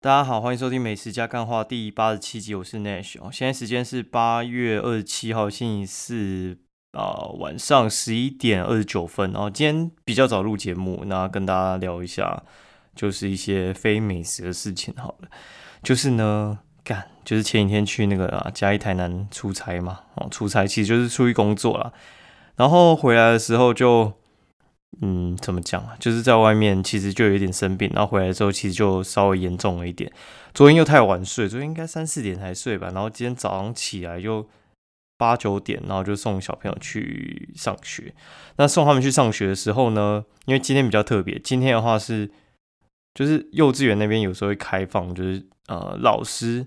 大家好，欢迎收听《美食加干话》第八十七集，我是 Nash 哦。现在时间是八月二十七号星期四啊晚上十一点二十九分。然后今天比较早录节目，那跟大家聊一下，就是一些非美食的事情。好了，就是呢，干，就是前几天去那个啊嘉义台南出差嘛，哦，出差其实就是出去工作啦。然后回来的时候就。嗯，怎么讲啊？就是在外面，其实就有点生病，然后回来之后，其实就稍微严重了一点。昨天又太晚睡，昨天应该三四点才睡吧。然后今天早上起来就八九点，然后就送小朋友去上学。那送他们去上学的时候呢，因为今天比较特别，今天的话是就是幼稚园那边有时候会开放，就是呃老师。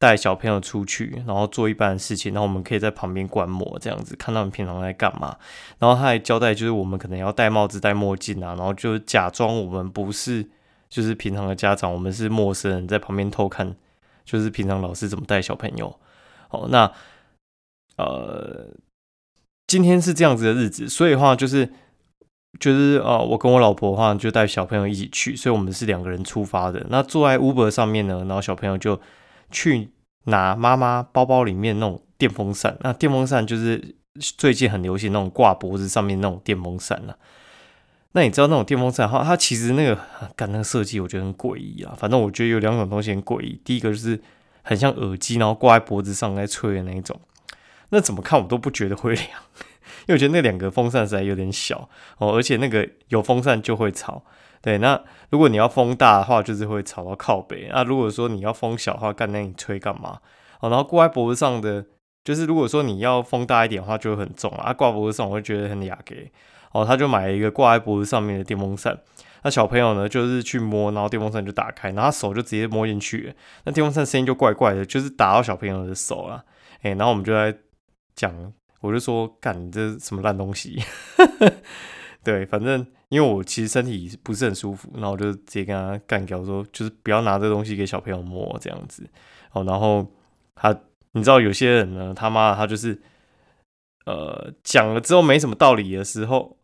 带小朋友出去，然后做一般的事情，然后我们可以在旁边观摩，这样子看他们平常在干嘛。然后他还交代，就是我们可能要戴帽子、戴墨镜啊，然后就假装我们不是就是平常的家长，我们是陌生人，在旁边偷看，就是平常老师怎么带小朋友。哦，那呃，今天是这样子的日子，所以的话就是就是呃，我跟我老婆的话就带小朋友一起去，所以我们是两个人出发的。那坐在 Uber 上面呢，然后小朋友就。去拿妈妈包包里面那种电风扇，那电风扇就是最近很流行那种挂脖子上面那种电风扇了。那你知道那种电风扇哈，它其实那个干那个设计我觉得很诡异啊。反正我觉得有两种东西很诡异，第一个就是很像耳机，然后挂在脖子上在吹的那一种。那怎么看我都不觉得会凉，因为我觉得那两个风扇实在有点小哦，而且那个有风扇就会吵。对，那如果你要风大的话，就是会吵到靠北。那如果说你要风小的话，干那你吹干嘛？哦，然后挂在脖子上的，就是如果说你要风大一点的话，就会很重啊。挂脖子上我会觉得很雅给。哦，他就买了一个挂在脖子上面的电风扇。那小朋友呢，就是去摸，然后电风扇就打开，然后他手就直接摸进去，那电风扇声音就怪怪的，就是打到小朋友的手了。哎，然后我们就在讲，我就说，干，这什么烂东西？对，反正。因为我其实身体不是很舒服，然后我就直接跟他干掉，说就是不要拿这东西给小朋友摸这样子。哦，然后他，你知道有些人呢，他妈他就是，呃，讲了之后没什么道理的时候，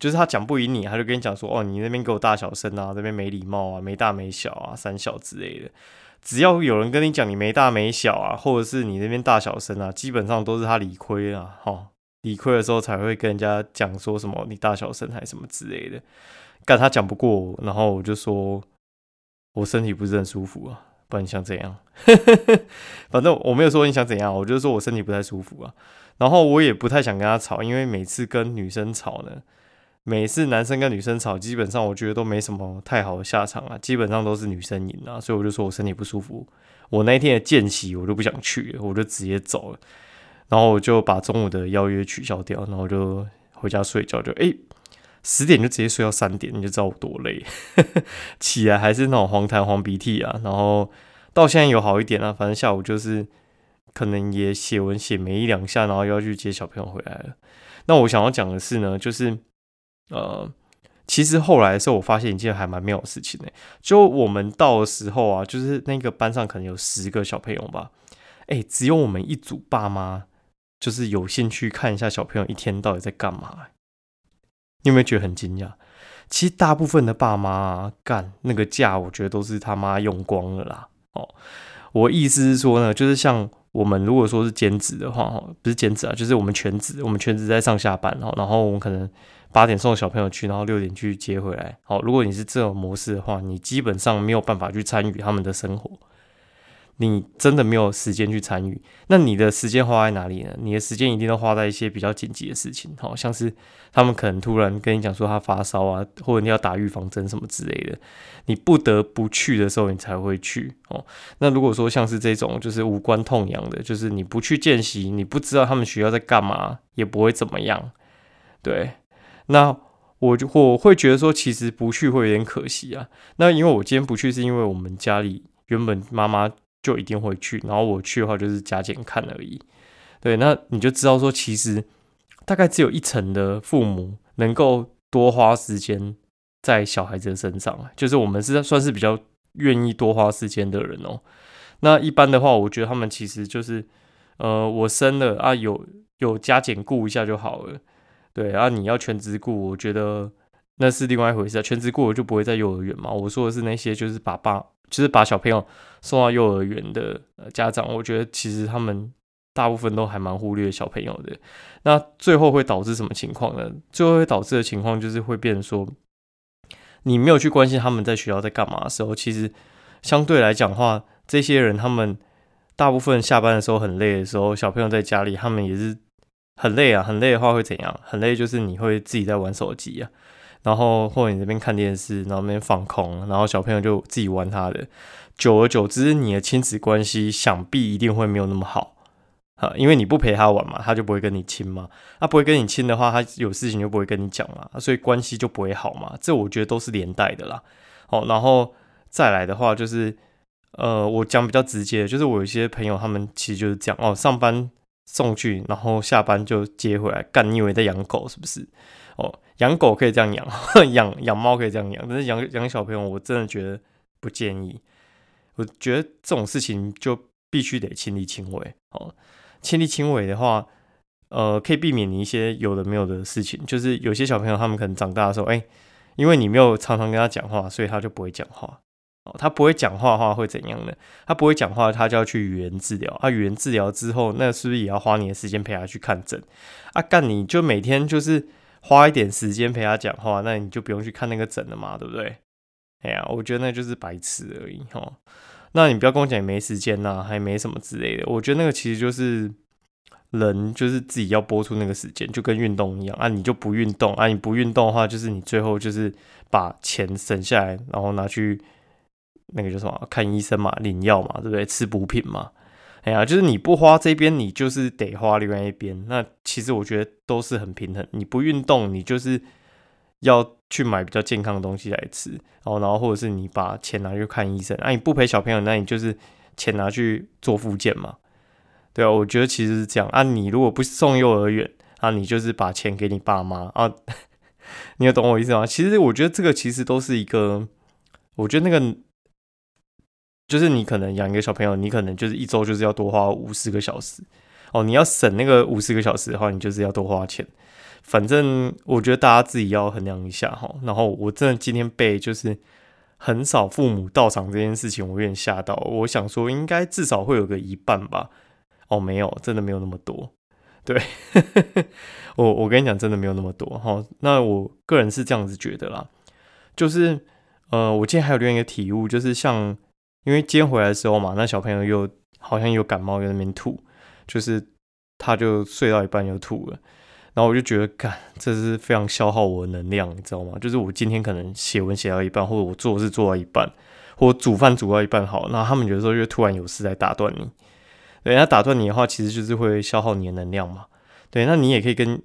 就是他讲不赢你，他就跟你讲说，哦，你那边给我大小声啊，这边没礼貌啊，没大没小啊，三小之类的。只要有人跟你讲你没大没小啊，或者是你那边大小声啊，基本上都是他理亏啊，哈。理亏的时候才会跟人家讲说什么你大小声还什么之类的，但他讲不过我，然后我就说我身体不是很舒服啊，不然你想怎样？反正我没有说你想怎样，我就说我身体不太舒服啊。然后我也不太想跟他吵，因为每次跟女生吵呢，每次男生跟女生吵，基本上我觉得都没什么太好的下场啊，基本上都是女生赢啊，所以我就说我身体不舒服，我那一天的见习我就不想去了，我就直接走了。然后我就把中午的邀约取消掉，然后就回家睡觉，就哎十点就直接睡到三点，你就知道我多累，起来还是那种黄痰黄鼻涕啊。然后到现在有好一点了，反正下午就是可能也写文写没一两下，然后要去接小朋友回来了。那我想要讲的是呢，就是呃，其实后来的时候我发现一件还蛮妙的事情呢，就我们到的时候啊，就是那个班上可能有十个小朋友吧，哎，只有我们一组爸妈。就是有兴趣看一下小朋友一天到底在干嘛，你有没有觉得很惊讶？其实大部分的爸妈干那个假，我觉得都是他妈用光了啦。哦，我意思是说呢，就是像我们如果说是兼职的话，哈，不是兼职啊，就是我们全职，我们全职在上下班，哦，然后我们可能八点送小朋友去，然后六点去接回来。好，如果你是这种模式的话，你基本上没有办法去参与他们的生活。你真的没有时间去参与，那你的时间花在哪里呢？你的时间一定都花在一些比较紧急的事情，好像是他们可能突然跟你讲说他发烧啊，或者你要打预防针什么之类的，你不得不去的时候，你才会去哦。那如果说像是这种就是无关痛痒的，就是你不去见习，你不知道他们学校在干嘛，也不会怎么样。对，那我就我会觉得说，其实不去会有点可惜啊。那因为我今天不去，是因为我们家里原本妈妈。就一定会去，然后我去的话就是加减看而已。对，那你就知道说，其实大概只有一层的父母能够多花时间在小孩子的身上，就是我们是算是比较愿意多花时间的人哦。那一般的话，我觉得他们其实就是，呃，我生了啊，有有加减顾一下就好了。对啊，你要全职顾，我觉得那是另外一回事啊。全职过了就不会在幼儿园嘛。我说的是那些就是把爸，就是把小朋友送到幼儿园的家长，我觉得其实他们大部分都还蛮忽略小朋友的。那最后会导致什么情况呢？最后会导致的情况就是会变成说，你没有去关心他们在学校在干嘛的时候，其实相对来讲的话，这些人他们大部分下班的时候很累的时候，小朋友在家里他们也是。很累啊，很累的话会怎样？很累就是你会自己在玩手机啊，然后或者你这边看电视，然后那边放空，然后小朋友就自己玩他的。久而久之，你的亲子关系想必一定会没有那么好啊，因为你不陪他玩嘛，他就不会跟你亲嘛。他不会跟你亲的话，他有事情就不会跟你讲嘛，所以关系就不会好嘛。这我觉得都是连带的啦。好，然后再来的话就是，呃，我讲比较直接，就是我有些朋友，他们其实就是这样哦，上班。送去，然后下班就接回来。干，你以为在养狗是不是？哦，养狗可以这样养，养养猫可以这样养，但是养养小朋友，我真的觉得不建议。我觉得这种事情就必须得亲力亲为。哦，亲力亲为的话，呃，可以避免你一些有的没有的事情。就是有些小朋友他们可能长大的时候，哎，因为你没有常常跟他讲话，所以他就不会讲话。哦，他不会讲话的话会怎样呢？他不会讲话，他就要去语言治疗。啊，语言治疗之后，那是不是也要花你的时间陪他去看诊？啊，干你就每天就是花一点时间陪他讲话，那你就不用去看那个诊了嘛，对不对？哎呀，我觉得那就是白痴而已哈。那你不要跟我讲没时间呐，还没什么之类的。我觉得那个其实就是人就是自己要播出那个时间，就跟运动一样啊。你就不运动啊，你不运动的话，就是你最后就是把钱省下来，然后拿去。那个叫什么？看医生嘛，领药嘛，对不对？吃补品嘛。哎呀，就是你不花这边，你就是得花另外一边。那其实我觉得都是很平衡。你不运动，你就是要去买比较健康的东西来吃。然后，然后或者是你把钱拿去看医生。那你不陪小朋友，那你就是钱拿去做复健嘛。对啊，我觉得其实是这样啊。你如果不送幼儿园啊，你就是把钱给你爸妈啊。你有懂我意思吗？其实我觉得这个其实都是一个，我觉得那个。就是你可能养一个小朋友，你可能就是一周就是要多花五十个小时哦。你要省那个五十个小时的话，你就是要多花钱。反正我觉得大家自己要衡量一下哈。然后我真的今天被就是很少父母到场这件事情，我有点吓到。我想说应该至少会有个一半吧。哦，没有，真的没有那么多。对 我我跟你讲，真的没有那么多哈。那我个人是这样子觉得啦。就是呃，我今天还有另外一个体悟，就是像。因为今天回来的时候嘛，那小朋友又好像有感冒，在那边吐，就是他就睡到一半又吐了，然后我就觉得，干，这是非常消耗我的能量，你知道吗？就是我今天可能写文写到一半，或者我做事做到一半，或煮饭煮到一半，好，那他们有时候就突然有事来打断你，人家打断你的话，其实就是会消耗你的能量嘛，对，那你也可以跟。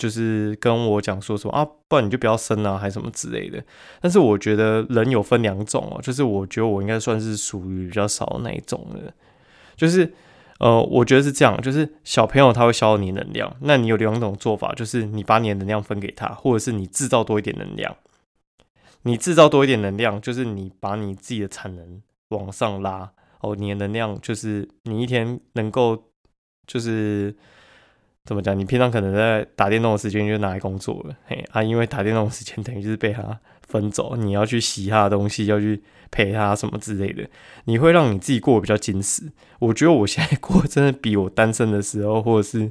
就是跟我讲说说啊，不然你就不要生啊，还是什么之类的。但是我觉得人有分两种哦，就是我觉得我应该算是属于比较少那一种的。就是呃，我觉得是这样，就是小朋友他会消耗你能量，那你有两种做法，就是你把你的能量分给他，或者是你制造多一点能量。你制造多一点能量，就是你把你自己的产能往上拉哦，你的能量就是你一天能够就是。怎么讲？你平常可能在打电动的时间就拿来工作了，嘿啊，因为打电动的时间 等于就是被他分走，你要去洗他的东西，要去陪他什么之类的，你会让你自己过得比较矜持。我觉得我现在过真的比我单身的时候，或者是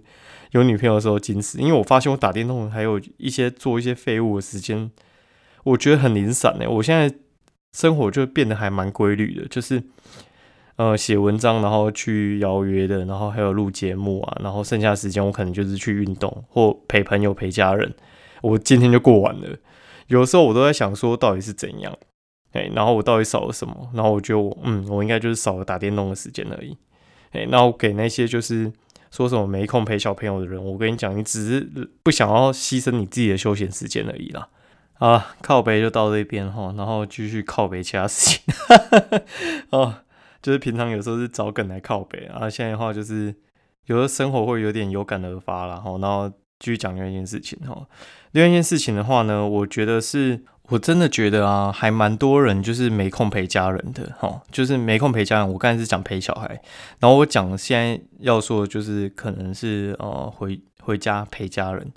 有女朋友的时候矜持，因为我发现我打电动还有一些做一些废物的时间，我觉得很零散呢。我现在生活就变得还蛮规律的，就是。呃，写文章，然后去邀约的，然后还有录节目啊，然后剩下时间我可能就是去运动或陪朋友、陪家人。我今天就过完了。有时候我都在想说，到底是怎样？哎，然后我到底少了什么？然后我就嗯，我应该就是少了打电动的时间而已。哎，那我给那些就是说什么没空陪小朋友的人，我跟你讲，你只是不想要牺牲你自己的休闲时间而已啦。啊，靠北就到这边哈，然后继续靠北其他事情。哦。就是平常有时候是找梗来靠北，然后现在的话就是有的生活会有点有感而发了哈，然后继续讲另外一件事情哈。另外一件事情的话呢，我觉得是我真的觉得啊，还蛮多人就是没空陪家人的哈，就是没空陪家人。我刚才是讲陪小孩，然后我讲现在要说就是可能是呃回回家陪家人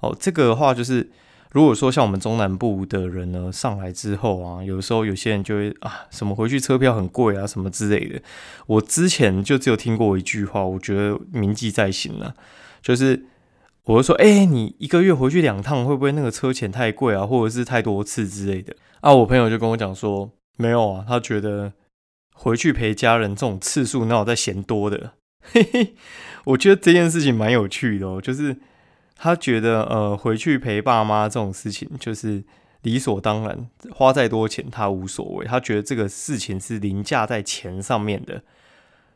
哦。这个的话就是。如果说像我们中南部的人呢，上来之后啊，有时候有些人就会啊，什么回去车票很贵啊，什么之类的。我之前就只有听过一句话，我觉得铭记在心了，就是我就说，哎，你一个月回去两趟，会不会那个车钱太贵啊，或者是太多次之类的？啊，我朋友就跟我讲说，没有啊，他觉得回去陪家人这种次数，那我在嫌多的。嘿嘿，我觉得这件事情蛮有趣的哦，就是他觉得呃回去陪爸妈这种事情就是理所当然，花再多钱他无所谓，他觉得这个事情是凌驾在钱上面的。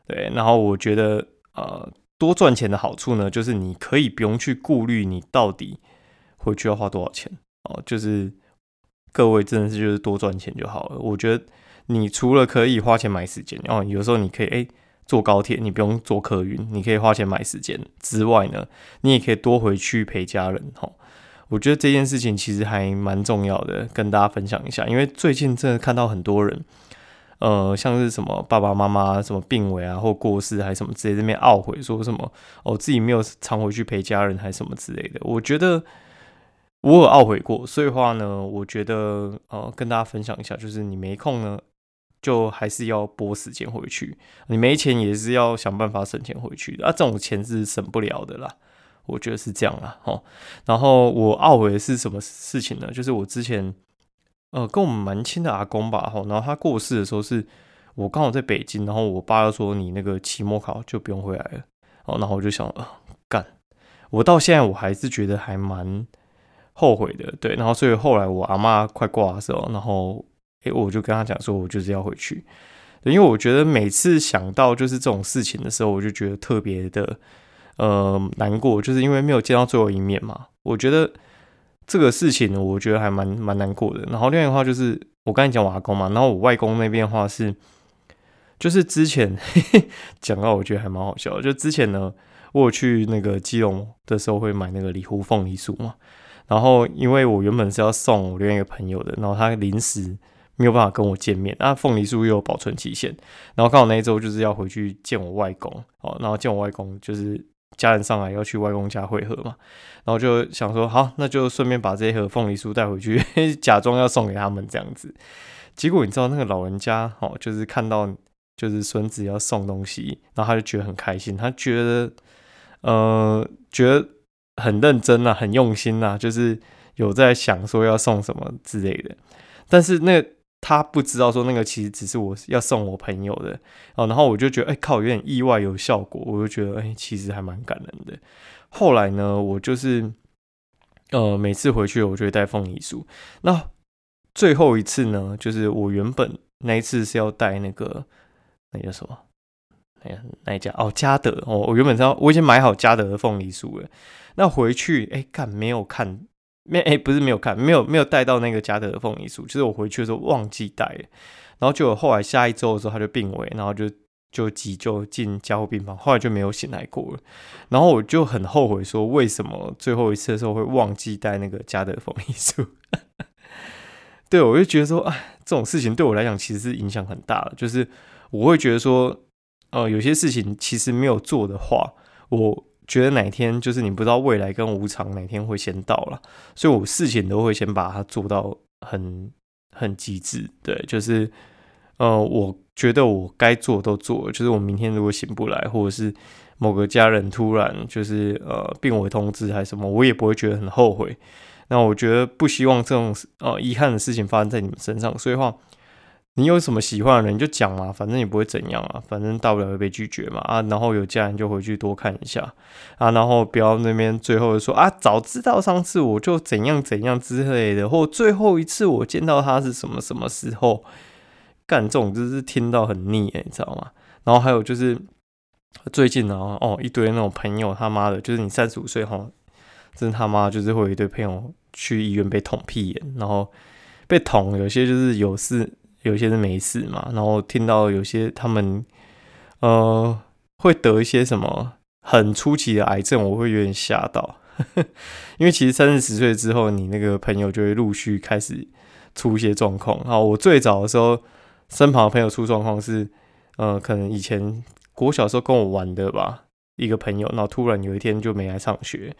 对，然后我觉得呃多赚钱的好处呢，就是你可以不用去顾虑你到底回去要花多少钱哦，就是各位真的是就是多赚钱就好了。我觉得你除了可以花钱买时间哦，有时候你可以哎。坐高铁，你不用坐客运，你可以花钱买时间。之外呢，你也可以多回去陪家人。哈，我觉得这件事情其实还蛮重要的，跟大家分享一下。因为最近真的看到很多人，呃，像是什么爸爸妈妈什么病危啊，或过世，还什么直接这边懊悔，说什么哦自己没有常回去陪家人，还什么之类的。我觉得我有懊悔过，所以话呢，我觉得呃跟大家分享一下，就是你没空呢。就还是要拨时间回去，你没钱也是要想办法省钱回去的啊，这种钱是省不了的啦，我觉得是这样啦，吼。然后我懊悔的是什么事情呢？就是我之前呃跟我们蛮亲的阿公吧，吼，然后他过世的时候是我刚好在北京，然后我爸又说你那个期末考就不用回来了，哦，然后我就想啊干，我到现在我还是觉得还蛮后悔的，对，然后所以后来我阿妈快挂的时候，然后。诶，我就跟他讲说，我就是要回去，因为我觉得每次想到就是这种事情的时候，我就觉得特别的呃难过，就是因为没有见到最后一面嘛。我觉得这个事情，我觉得还蛮蛮难过的。然后另外的话就是，我刚才讲我阿公嘛，然后我外公那边的话是，就是之前 讲到，我觉得还蛮好笑。就之前呢，我去那个基隆的时候会买那个里湖凤梨酥嘛，然后因为我原本是要送我另外一个朋友的，然后他临时。没有办法跟我见面，那凤梨酥又有保存期限，然后刚好那一周就是要回去见我外公哦，然后见我外公就是家人上来要去外公家会合嘛，然后就想说好，那就顺便把这一盒凤梨酥带回去，假装要送给他们这样子。结果你知道那个老人家哦，就是看到就是孙子要送东西，然后他就觉得很开心，他觉得呃觉得很认真啊，很用心啊，就是有在想说要送什么之类的，但是那。他不知道说那个其实只是我要送我朋友的哦，然后我就觉得哎靠，有点意外有效果，我就觉得哎其实还蛮感人的。后来呢，我就是呃每次回去我就会带凤梨酥。那最后一次呢，就是我原本那一次是要带那个那叫什么？哎呀那一家哦嘉德哦，我原本是要我已经买好嘉德的凤梨酥了。那回去哎看没有看。没哎，不是没有看，没有没有带到那个加德的凤梨酥，就是我回去的时候忘记带，然后就后来下一周的时候他就病危，然后就就急救进加护病房，后来就没有醒来过了，然后我就很后悔说为什么最后一次的时候会忘记带那个加德凤梨酥，对我就觉得说哎，这种事情对我来讲其实是影响很大的，就是我会觉得说，呃，有些事情其实没有做的话，我。觉得哪天就是你不知道未来跟无常哪天会先到了，所以我事情都会先把它做到很很极致。对，就是呃，我觉得我该做都做了。就是我明天如果醒不来，或者是某个家人突然就是呃病危通知还是什么，我也不会觉得很后悔。那我觉得不希望这种呃遗憾的事情发生在你们身上，所以话。你有什么喜欢的人就讲嘛，反正也不会怎样啊，反正大不了会被拒绝嘛啊，然后有家人就回去多看一下啊，然后不要那边最后说啊，早知道上次我就怎样怎样之类的，或最后一次我见到他是什么什么时候，干这种就是听到很腻哎，你知道吗？然后还有就是最近呢哦，一堆那种朋友他妈的，就是你三十五岁哈，真他妈就是会有一堆朋友去医院被捅屁眼，然后被捅，有些就是有事。有些是没事嘛，然后听到有些他们呃会得一些什么很出奇的癌症，我会有点吓到，因为其实三四十岁之后，你那个朋友就会陆续开始出一些状况。好，我最早的时候身旁的朋友出状况是，呃，可能以前国小时候跟我玩的吧，一个朋友，然后突然有一天就没来上学。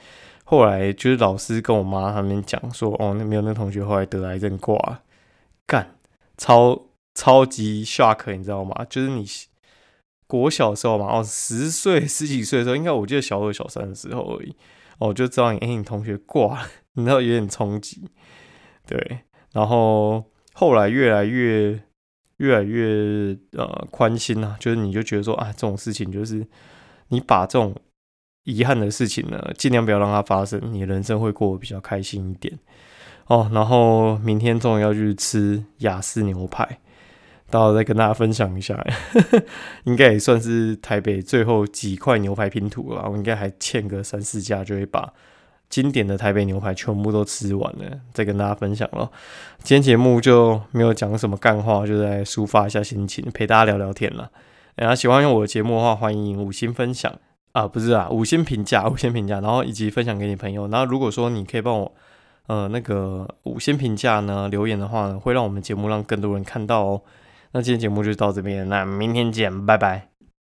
后来就是老师跟我妈他们讲说，哦，那没有那同学后来得癌症挂，干，超超级 shock，你知道吗？就是你国小的时候嘛，哦，十岁十几岁的时候，应该我记得小二小三的时候而已，哦，就知道你，哎，你同学挂，你知道有点冲击，对，然后后来越来越越来越呃宽心啊，就是你就觉得说啊，这种事情就是你把这种。遗憾的事情呢，尽量不要让它发生，你人生会过得比较开心一点哦。然后明天终于要去吃雅士牛排，到时候再跟大家分享一下，应该也算是台北最后几块牛排拼图了。我应该还欠个三四家，就会把经典的台北牛排全部都吃完了，再跟大家分享了。今天节目就没有讲什么干话，就在抒发一下心情，陪大家聊聊天了。大家喜欢用我的节目的话，欢迎五星分享。啊，不是啊，五星评价，五星评价，然后以及分享给你朋友。然后如果说你可以帮我，呃，那个五星评价呢留言的话呢，会让我们节目让更多人看到哦。那今天节目就到这边，那明天见，拜拜。